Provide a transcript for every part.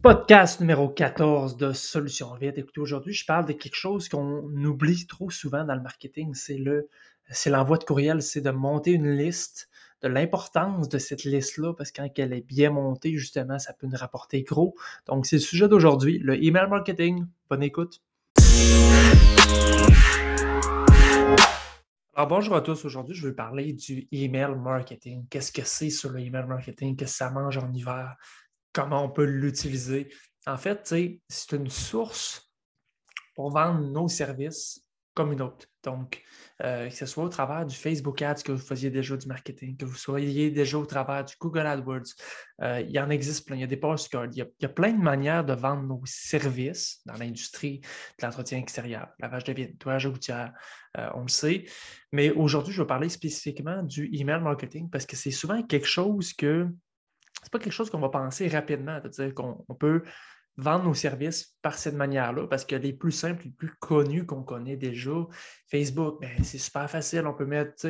Podcast numéro 14 de Solutions Vite. Écoutez, aujourd'hui, je parle de quelque chose qu'on oublie trop souvent dans le marketing, c'est le c'est l'envoi de courriel, c'est de monter une liste, de l'importance de cette liste-là, parce que quand elle est bien montée, justement, ça peut nous rapporter gros. Donc, c'est le sujet d'aujourd'hui, le email marketing. Bonne écoute. Alors, bonjour à tous. Aujourd'hui, je vais parler du email marketing. Qu'est-ce que c'est sur le email marketing? Qu'est-ce que ça mange en hiver? Comment on peut l'utiliser. En fait, c'est une source pour vendre nos services comme une autre. Donc, euh, que ce soit au travers du Facebook Ads, que vous faisiez déjà du marketing, que vous soyez déjà au travers du Google AdWords, euh, il y en existe plein. Il y a des postcards, il y a, il y a plein de manières de vendre nos services dans l'industrie de l'entretien extérieur, lavage de vides, toilage routière, euh, on le sait. Mais aujourd'hui, je vais parler spécifiquement du email marketing parce que c'est souvent quelque chose que c'est pas quelque chose qu'on va penser rapidement, c'est-à-dire qu'on peut vendre nos services par cette manière-là, parce que les plus simples, les plus connus qu'on connaît déjà, Facebook, ben, c'est super facile, on peut mettre,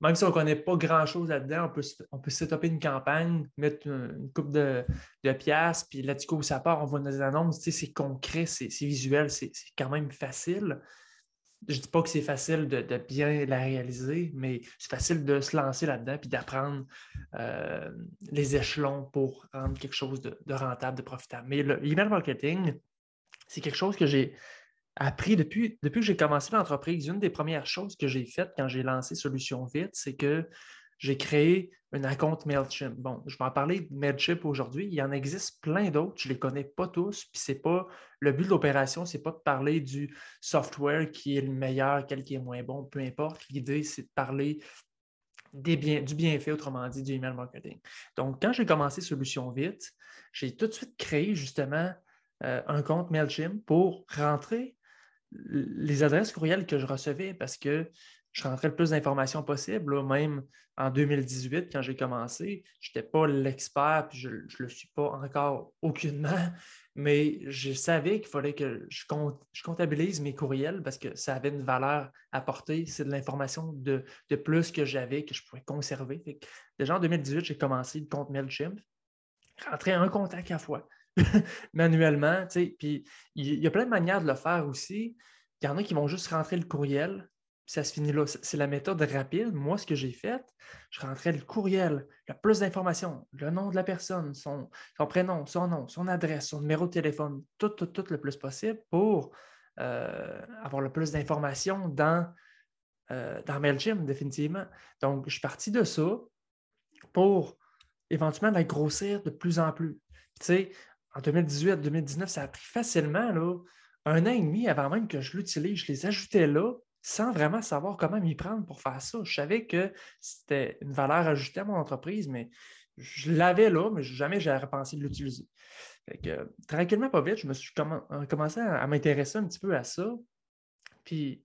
même si on ne connaît pas grand-chose là-dedans, on peut, on peut une campagne, mettre une, coupe de, de pièces, puis là, du coup, ça part, on voit nos annonces, c'est concret, c'est visuel, c'est quand même facile je ne dis pas que c'est facile de, bien la réaliser, mais c'est facile de se lancer là-dedans puis d'apprendre euh, les échelons pour rendre quelque chose de, rentable, de profitable. Mais le email marketing, c'est quelque chose que j'ai appris depuis, depuis que j'ai commencé l'entreprise. Une des premières choses que j'ai faites quand j'ai lancé Solution Vite, c'est que j'ai créé un compte MailChimp. Bon, je vais en parler de MailChimp aujourd'hui. Il y en existe plein d'autres. Je ne les connais pas tous. Puis c'est pas le but de l'opération, ce n'est pas de parler du software qui est le meilleur, quel qui est moins bon, peu importe. L'idée, c'est de parler des du bienfait, autrement dit, du email marketing. Donc, quand j'ai commencé Solution Vite, j'ai tout de suite créé justement euh, un compte MailChimp pour rentrer les adresses courriels que je recevais parce que je rentrais le plus d'informations possible. Même en 2018, quand j'ai commencé, je n'étais pas l'expert, puis je ne le suis pas encore aucunement, mais je savais qu'il fallait que je, comptabilise mes courriels parce que ça avait une valeur apportée. C'est de l'information de, plus que j'avais, que je pouvais conserver. déjà en 2018, j'ai commencé le compte MailChimp, rentrer un contact à fois. manuellement, puis il y a plein de manières de le faire aussi. Il y en a qui vont juste rentrer le courriel, ça se finit là. C'est la méthode rapide. Moi, ce que j'ai fait, je rentrais le courriel, a plus d'informations, le nom de la personne, son, prénom, son nom, son adresse, son numéro de téléphone, tout, tout, tout le plus possible pour euh, avoir le plus d'informations dans, euh, dans MailChimp, définitivement. Donc, je suis parti de ça pour éventuellement la grossir de plus en plus. Tu sais, en 2018, 2019, ça a pris facilement là, un an et demi avant même que je l'utilise. Je les ajoutais là sans vraiment savoir comment m'y prendre pour faire ça. Je savais que c'était une valeur ajoutée à mon entreprise, mais je l'avais là, mais jamais j'avais pensé de l'utiliser. tranquillement, pas vite, je me suis euh, commencé à, m'intéresser un petit peu à ça. Puis,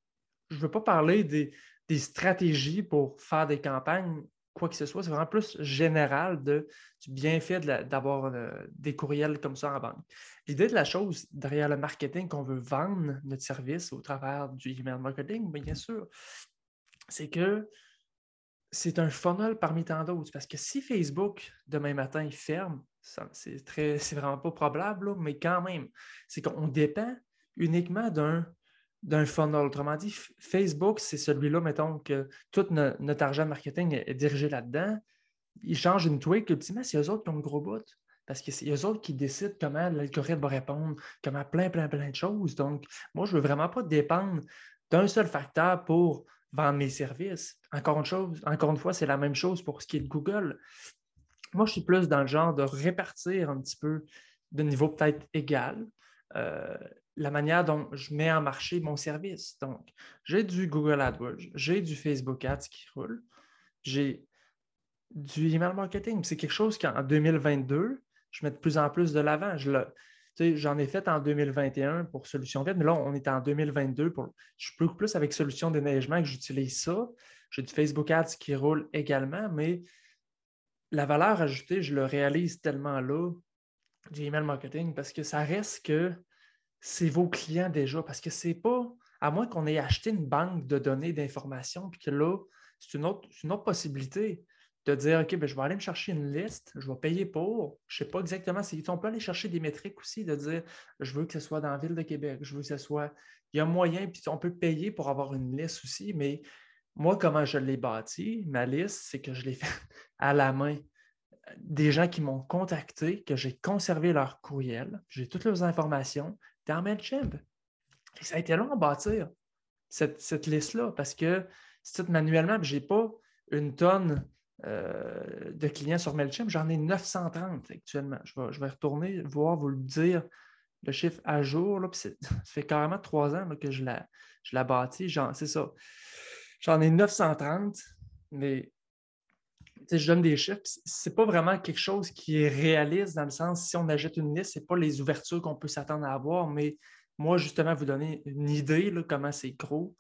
je ne veux pas parler des, des, stratégies pour faire des campagnes quoi que ce soit. C'est vraiment plus général de, du bienfait d'avoir euh, des courriels comme ça en banque. L'idée de la chose derrière le marketing qu'on veut vendre notre service au travers du email marketing, bien sûr, c'est que c'est un funnel parmi tant d'autres. Parce que si Facebook, demain matin, il ferme, c'est vraiment pas probable, mais quand même, c'est qu'on dépend uniquement d'un d'un funnel. Autrement dit, Facebook, c'est celui-là, mettons, que tout notre argent marketing est, dirigé là-dedans. Ils changent une tweak, ultimement, c'est eux autres qui ont le gros bout. Parce que c'est eux autres qui décident comment l'algorithme va répondre, comment plein, plein, plein de choses. Donc, moi, je ne veux vraiment pas dépendre d'un seul facteur pour vendre mes services. Encore une, chose, encore une fois, c'est la même chose pour ce qui est de Google. Moi, je suis plus dans le genre de répartir un petit peu de niveau peut-être égal. Euh, la manière dont je mets en marché mon service. Donc, j'ai du Google AdWords, j'ai du Facebook Ads qui roule, j'ai du email marketing. C'est quelque chose qu'en 2022, je mets de plus en plus de l'avant. J'en ai fait en 2021 pour Solution Vite, mais là, on est en 2022. Pour, je suis plus avec Solution Déneigement que j'utilise ça. J'ai du Facebook Ads qui roule également, mais la valeur ajoutée, je le réalise tellement là du email marketing parce que ça reste que c'est vos clients déjà. Parce que c'est pas, à moins qu'on ait acheté une banque de données d'informations, puis que là, c'est une autre, une autre possibilité. de dire OK, ben, je vais aller me chercher une liste, je vais payer pour. Je ne sais pas exactement. On peut aller chercher des métriques aussi, de dire je veux que ce soit dans la ville de Québec, je veux que ce soit. Il y a moyen, puis on peut payer pour avoir une liste aussi, mais moi, comment je l'ai bâti, ma liste, c'est que je l'ai fait à la main. Des gens qui m'ont contacté, que j'ai conservé leur courriel, j'ai toutes leurs informations dans MailChimp. Ça a été long à bâtir cette, liste-là parce que c'est tout manuellement, je n'ai pas une tonne euh, de clients sur MailChimp, j'en ai 930 actuellement. Je vais, retourner voir, vous le dire, le chiffre à jour. Là, ça fait carrément trois ans que je la, je la bâtis. C'est ça. J'en ai 930, mais je donne des chiffres. Ce n'est pas vraiment quelque chose qui est réaliste dans le sens, si on ajoute une liste, ce n'est pas les ouvertures qu'on peut s'attendre à avoir, mais moi, justement, vous donner une idée de comment c'est gros.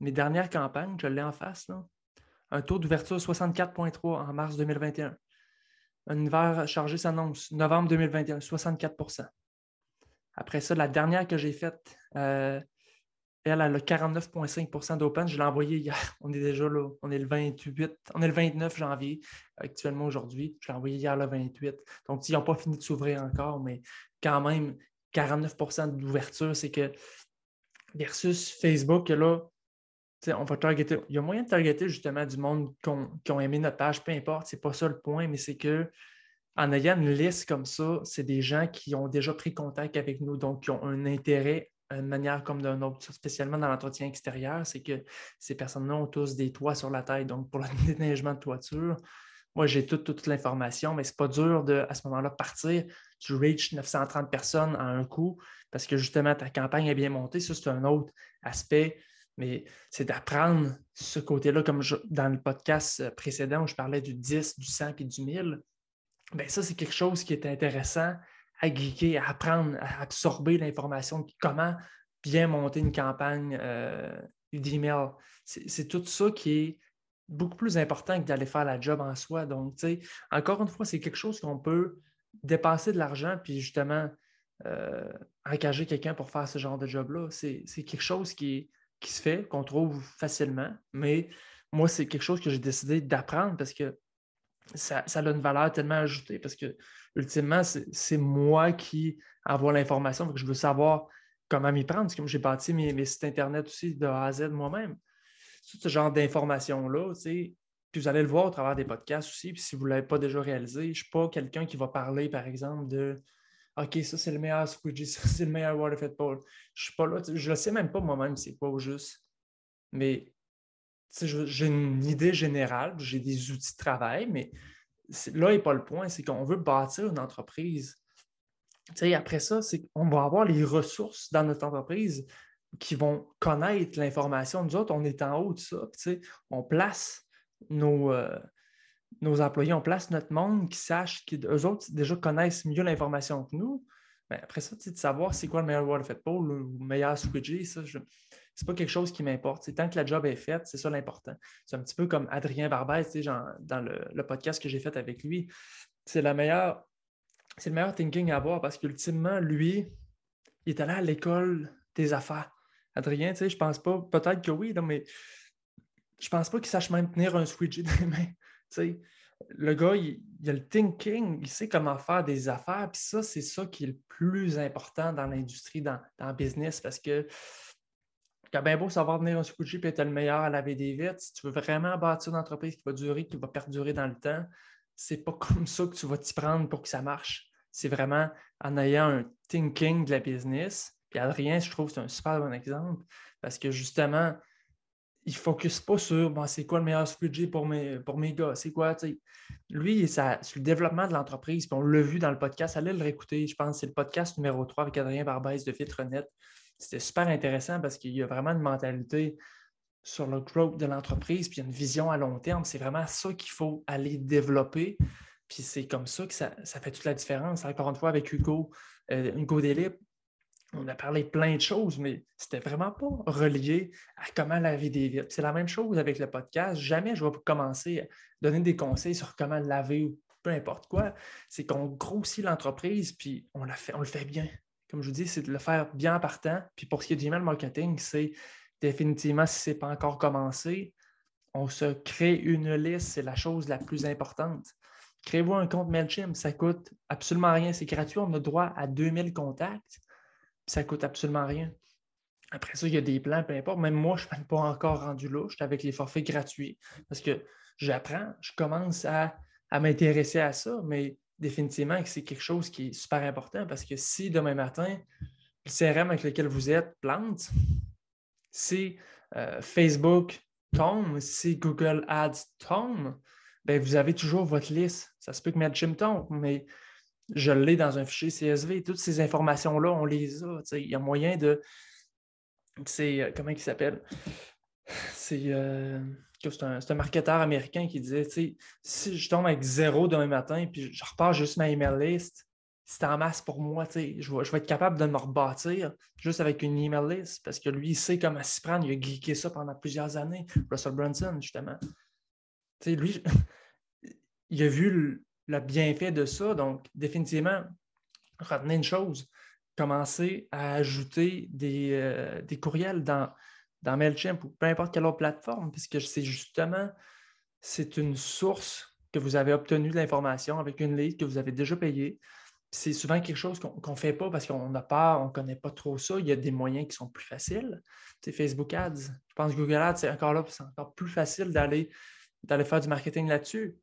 Mes dernières campagnes, je l'ai en face, là, un taux d'ouverture 64,3 en mars 2021. Un hiver chargé s'annonce novembre 2021, 64% Après ça, la dernière que j'ai faite, euh, elle, a le 49,5% d'open. Je l'ai envoyée hier. On est déjà là. On est le 28, on est le 29 janvier actuellement aujourd'hui. Je l'ai envoyé hier le 28. Donc, ils n'ont pas fini de s'ouvrir encore, mais quand même, 49% d'ouverture, c'est que versus Facebook, là, on va targeter. Il y a moyen de targeter justement du monde qui ont, aimé notre page, peu importe, c'est pas ça le point, mais c'est que en ayant une liste comme ça, c'est des gens qui ont déjà pris contact avec nous, donc qui ont un intérêt d'une manière comme d'un autre, spécialement dans l'entretien extérieur, c'est que ces personnes-là ont tous des toits sur la tête. Donc, pour le déneigement de toiture, moi, j'ai toute, l'information, mais ce n'est pas dur de, à ce moment-là, partir. Tu reach 930 personnes en un coup parce que justement, ta campagne est bien montée. Ça, c'est un autre aspect mais c'est d'apprendre ce côté-là, comme dans le podcast précédent où je parlais du 10, du 100 et du 1000. Bien, ça, c'est quelque chose qui est intéressant à geeker, à apprendre, à absorber l'information, comment bien monter une campagne euh, d'email. C'est tout ça qui est beaucoup plus important que d'aller faire la job en soi. Donc, tu sais, encore une fois, c'est quelque chose qu'on peut dépenser de l'argent puis justement euh, engager quelqu'un pour faire ce genre de job-là. C'est quelque chose qui qui se fait, qu'on trouve facilement, mais moi, c'est quelque chose que j'ai décidé d'apprendre parce que ça, a une valeur tellement ajoutée parce que, ultimement, c'est moi qui envoie l'information, je veux savoir comment m'y prendre. Comme j'ai bâti mes, sites Internet aussi de A à Z moi-même. Tout ce genre d'informations-là, puis vous allez le voir au travers des podcasts aussi. Puis si vous ne l'avez pas déjà réalisé, je ne suis pas quelqu'un qui va parler, par exemple, de OK, ça c'est le meilleur squeegee, ça c'est le meilleur waterfed pole. Je suis pas là, je ne sais même pas moi-même c'est quoi au juste. Mais j'ai une idée générale, j'ai des outils de travail, mais là n'est pas le point, c'est qu'on veut bâtir une entreprise. après ça, c'est qu'on va avoir les ressources dans notre entreprise qui vont connaître l'information. Nous autres, on est en haut de ça. on place nos, euh, nos employés, on place notre monde qui sache qu'eux autres déjà connaissent mieux l'information que nous. Mais ben, après ça, de savoir c'est quoi le meilleur waterfed pole ou le meilleur squidgy, ça, ce n'est pas quelque chose qui m'importe. Tant que la job est faite, c'est ça l'important. C'est un petit peu comme Adrien Barbès, dans le, podcast que j'ai fait avec lui. C'est la meilleure, c'est le meilleur thinking à avoir parce qu'ultimement, lui, il est allé à l'école des affaires. Adrien, je pense pas, peut-être que oui, mais je pense pas qu'il sache même tenir un squidgy dans les mains le gars, il, a le thinking, il sait comment faire des affaires, puis ça, c'est ça qui est le plus important dans l'industrie, dans, le business, parce que as bien beau savoir venir un squidgy et être le meilleur à laver des vitres, si tu veux vraiment bâtir une entreprise qui va durer, qui va perdurer dans le temps, c'est pas comme ça que tu vas t'y prendre pour que ça marche. C'est vraiment en ayant un thinking de la business. Puis Adrien, je trouve c'est un super bon exemple parce que justement, il ne focus pas sur c'est quoi le meilleur budget pour mes, pour mes gars, c'est quoi, Lui, ça, sur le développement de l'entreprise, puis on l'a vu dans le podcast, allez le réécouter, je pense, c'est le podcast numéro 3 avec Adrien Barbès de Filtronet. C'était super intéressant parce qu'il y a vraiment une mentalité sur le growth de l'entreprise, puis une vision à long terme. C'est vraiment ça qu'il faut aller développer. Puis c'est comme ça que ça, fait toute la différence. Encore une fois, avec Hugo, euh, Hugo Delip, on a parlé plein de choses, mais c'était vraiment pas relié à comment laver des vitres. C'est la même chose avec le podcast. Jamais je vais commencer à donner des conseils sur comment laver ou peu importe quoi. C'est qu'on grossit l'entreprise, puis on, fait, on le fait bien. Comme je vous dis, c'est de le faire bien en partant. Puis pour ce qui est du email marketing, c'est définitivement, si ce n'est pas encore commencé, on se crée une liste, c'est la chose la plus importante. Créez-vous un compte MailChimp, ça coûte absolument rien, c'est gratuit, on a droit à 2000 contacts, ça coûte absolument rien. Après ça, il y a des plans, peu importe. Même moi, je ne suis pas encore rendu là. Je suis avec les forfaits gratuits parce que j'apprends, je commence à, m'intéresser à ça, mais définitivement que c'est quelque chose qui est super important parce que si demain matin, le CRM avec lequel vous êtes plante, si euh, Facebook tombe, si Google Ads tombe, ben vous avez toujours votre liste. Ça se peut que MailChimp tombe, mais je l'ai dans un fichier CSV. Toutes ces informations-là, on les a. Il y a moyen de. C'est. Euh, comment il s'appelle? C'est. Euh, c'est un, marketeur américain qui disait si je tombe avec zéro demain matin puis je repars juste ma email list, c'est en masse pour moi. Je vais, je vais être capable de me rebâtir juste avec une email list parce que lui, il sait comment s'y prendre. Il a geeké ça pendant plusieurs années. Russell Brunson, justement. lui, il a vu le, bienfait de ça. Donc, définitivement, retenez une chose commencer à ajouter des, euh, des courriels dans dans MailChimp ou peu importe quelle autre plateforme, puisque c'est justement, c'est une source que vous avez obtenue de l'information avec une liste que vous avez déjà payée. C'est souvent quelque chose qu'on ne fait pas parce qu'on a peur, on ne connaît pas trop ça. Il y a des moyens qui sont plus faciles. C'est Facebook Ads. Je pense que Google Ads, c'est encore là, c'est encore plus facile d'aller faire du marketing là-dessus.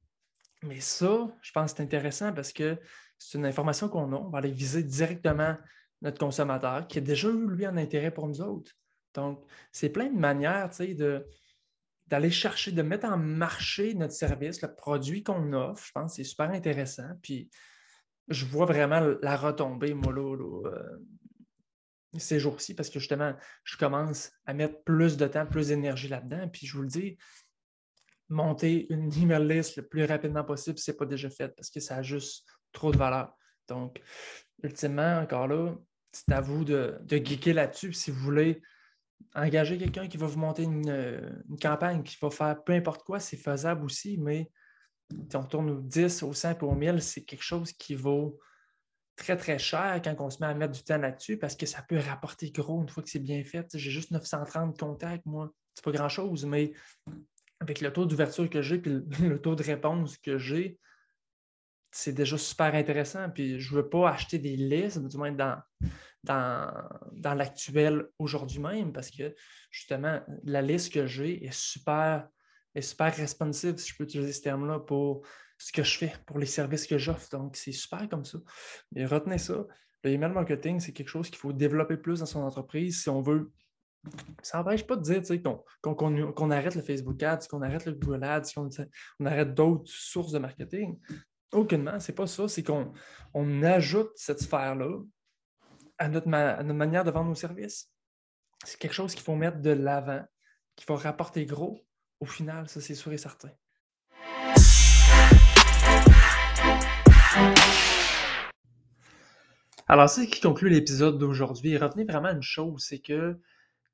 Mais ça, je pense que c'est intéressant parce que c'est une information qu'on a. On va aller viser directement notre consommateur qui a déjà eu, lui, un intérêt pour nous autres. Donc, c'est plein de manières d'aller chercher, de mettre en marché notre service, le produit qu'on offre. Je pense que c'est super intéressant. Puis, je vois vraiment la retombée, moi, là, euh, ces jours-ci, parce que justement, je commence à mettre plus de temps, plus d'énergie là-dedans. Puis, je vous le dis, monter une email list le plus rapidement possible, ce n'est pas déjà fait parce que ça a juste trop de valeur. Donc, ultimement, encore là, c'est à vous de, de geeker là-dessus. Si vous voulez engager quelqu'un qui va vous monter euh, une, campagne, qui va faire peu importe quoi, c'est faisable aussi, mais on tourne au 10, au 5, au 1000, c'est quelque chose qui vaut très, très cher quand on se met à mettre du temps là-dessus parce que ça peut rapporter gros une fois que c'est bien fait. J'ai juste 930 contacts, moi. C'est pas grand-chose, mais avec le taux d'ouverture que j'ai et le taux de réponse que j'ai, c'est déjà super intéressant. Puis je ne veux pas acheter des listes, du moins dans, dans, l'actuel aujourd'hui même, parce que justement, la liste que j'ai est super, est super responsive, si je peux utiliser ce terme-là, pour ce que je fais, pour les services que j'offre. Donc, c'est super comme ça. Mais retenez ça. Le email marketing, c'est quelque chose qu'il faut développer plus dans son entreprise si on veut. Ça n'empêche pas de dire qu'on arrête le Facebook Ads, qu'on arrête le Google Ads, qu'on arrête d'autres sources de marketing. Aucunement, c'est pas ça. C'est qu'on on ajoute cette sphère-là à notre, manière de vendre nos services. C'est quelque chose qu'il faut mettre de l'avant, qui va rapporter gros. Au final, ça, c'est sûr et certain. Alors, c'est ce qui conclut l'épisode d'aujourd'hui. Retenez vraiment une chose, c'est que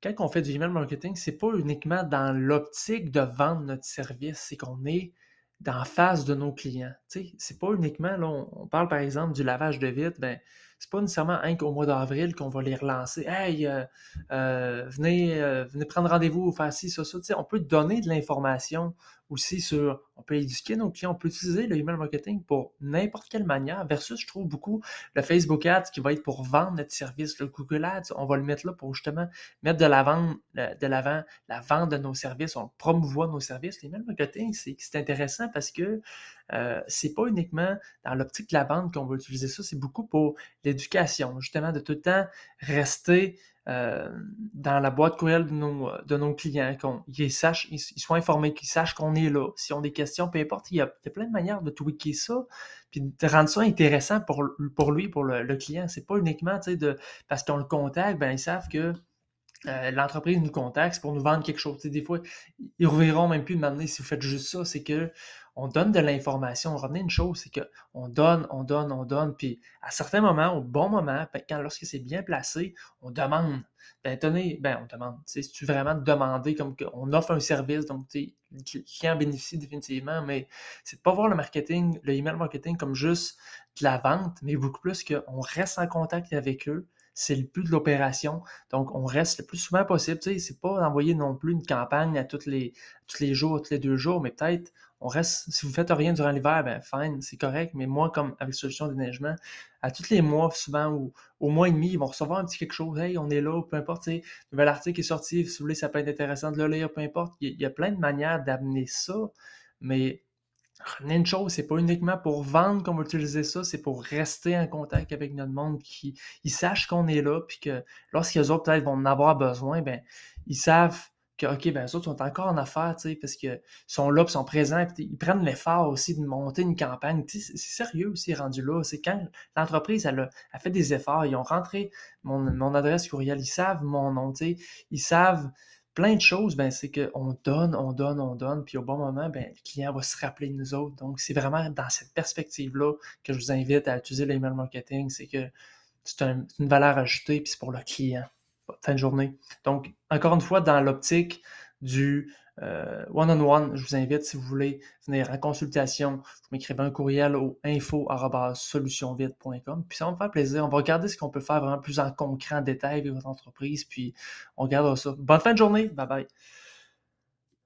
quand on fait du email marketing, ce n'est pas uniquement dans l'optique de vendre notre service, c'est qu'on est dans face de nos clients. Ce n'est pas uniquement, là, on, parle par exemple du lavage de vitre, ben, c'est pas nécessairement un qu'au mois d'avril qu'on va les relancer. Hey, euh, euh, venez, euh, venez prendre rendez-vous, faire ci, ça, ça. on peut donner de l'information aussi sur, on peut éduquer nos clients, on peut utiliser le email marketing pour n'importe quelle manière, versus, je trouve beaucoup, le Facebook Ads qui va être pour vendre notre service, le Google Ads, on va le mettre là pour justement mettre de l'avant, de la vente de nos services, on promouvoit nos services. L'email marketing, c'est, intéressant parce que euh, c'est pas uniquement dans l'optique de la vente qu'on va utiliser ça, c'est beaucoup pour l'éducation, justement, de tout le temps rester euh, dans la boîte courriel de nos, de nos clients, qu'ils sachent, ils, soient informés, qu'ils sachent qu'on est là. S'ils ont des questions, peu importe, il y, a, plein de manières de tweaker ça, puis de rendre ça intéressant pour, pour lui, pour le, le client. C'est pas uniquement, tu sais, de, parce qu'on le contacte, ben ils savent que euh, l'entreprise nous contacte pour nous vendre quelque chose. des fois, ils ne reverront même plus de m'amener si vous faites juste ça. C'est que on donne de l'information. Retenez une chose, c'est qu'on donne, on donne, on donne. Puis à certains moments, au bon moment, ben, quand lorsque c'est bien placé, on demande. Ben, tenez, ben, on demande. Si tu vraiment demander comme qu'on offre un service, donc le client bénéficie définitivement, mais c'est de pas voir le marketing, le email marketing comme juste de la vente, mais beaucoup plus qu'on reste en contact avec eux, c'est le but de l'opération. Donc, on reste le plus souvent possible. Tu sais, c'est pas d'envoyer non plus une campagne à tous les, tous les jours, tous les deux jours, mais peut-être on reste, si vous faites rien durant l'hiver, ben fine, c'est correct. Mais moi, comme avec Solution Déneigement, à tous les mois, souvent, ou au mois et demi, ils vont recevoir un petit quelque chose. Hey, on est là, peu importe. Nouvel article est sorti, si vous voulez, ça peut être intéressant de le lire, peu importe. Il y a plein de manières d'amener ça, mais une chose, c'est pas uniquement pour vendre qu'on va utiliser ça, c'est pour rester en contact avec notre monde, qui ils sachent qu'on est là, puis que lorsqu'ils autres peut-être vont en avoir besoin, ben ils savent que OK, ben eux autres sont encore en affaires, tu sais, parce qu'ils sont là, puis sont présents, ils prennent l'effort aussi de monter une campagne. C'est sérieux aussi rendu là. C'est quand l'entreprise elle a, fait des efforts, ils ont rentré mon, adresse courriel, ils savent mon nom, tu sais, ils savent plein de choses, ben, c'est qu'on donne, on donne, on donne, puis au bon moment, ben, le client va se rappeler de nous autres. Donc, c'est vraiment dans cette perspective-là que je vous invite à utiliser l'email marketing. C'est que c'est une valeur ajoutée, puis pour le client. Fin de journée. Donc, encore une fois, dans l'optique du euh, one-on-one, je vous invite, si vous voulez venir en consultation, vous m'écrivez un courriel au info.solutionvite.com. Puis ça va me faire plaisir. On va regarder ce qu'on peut faire vraiment plus en concret, en détail avec votre entreprise. Puis on regardera ça. Bonne fin de journée. Bye bye.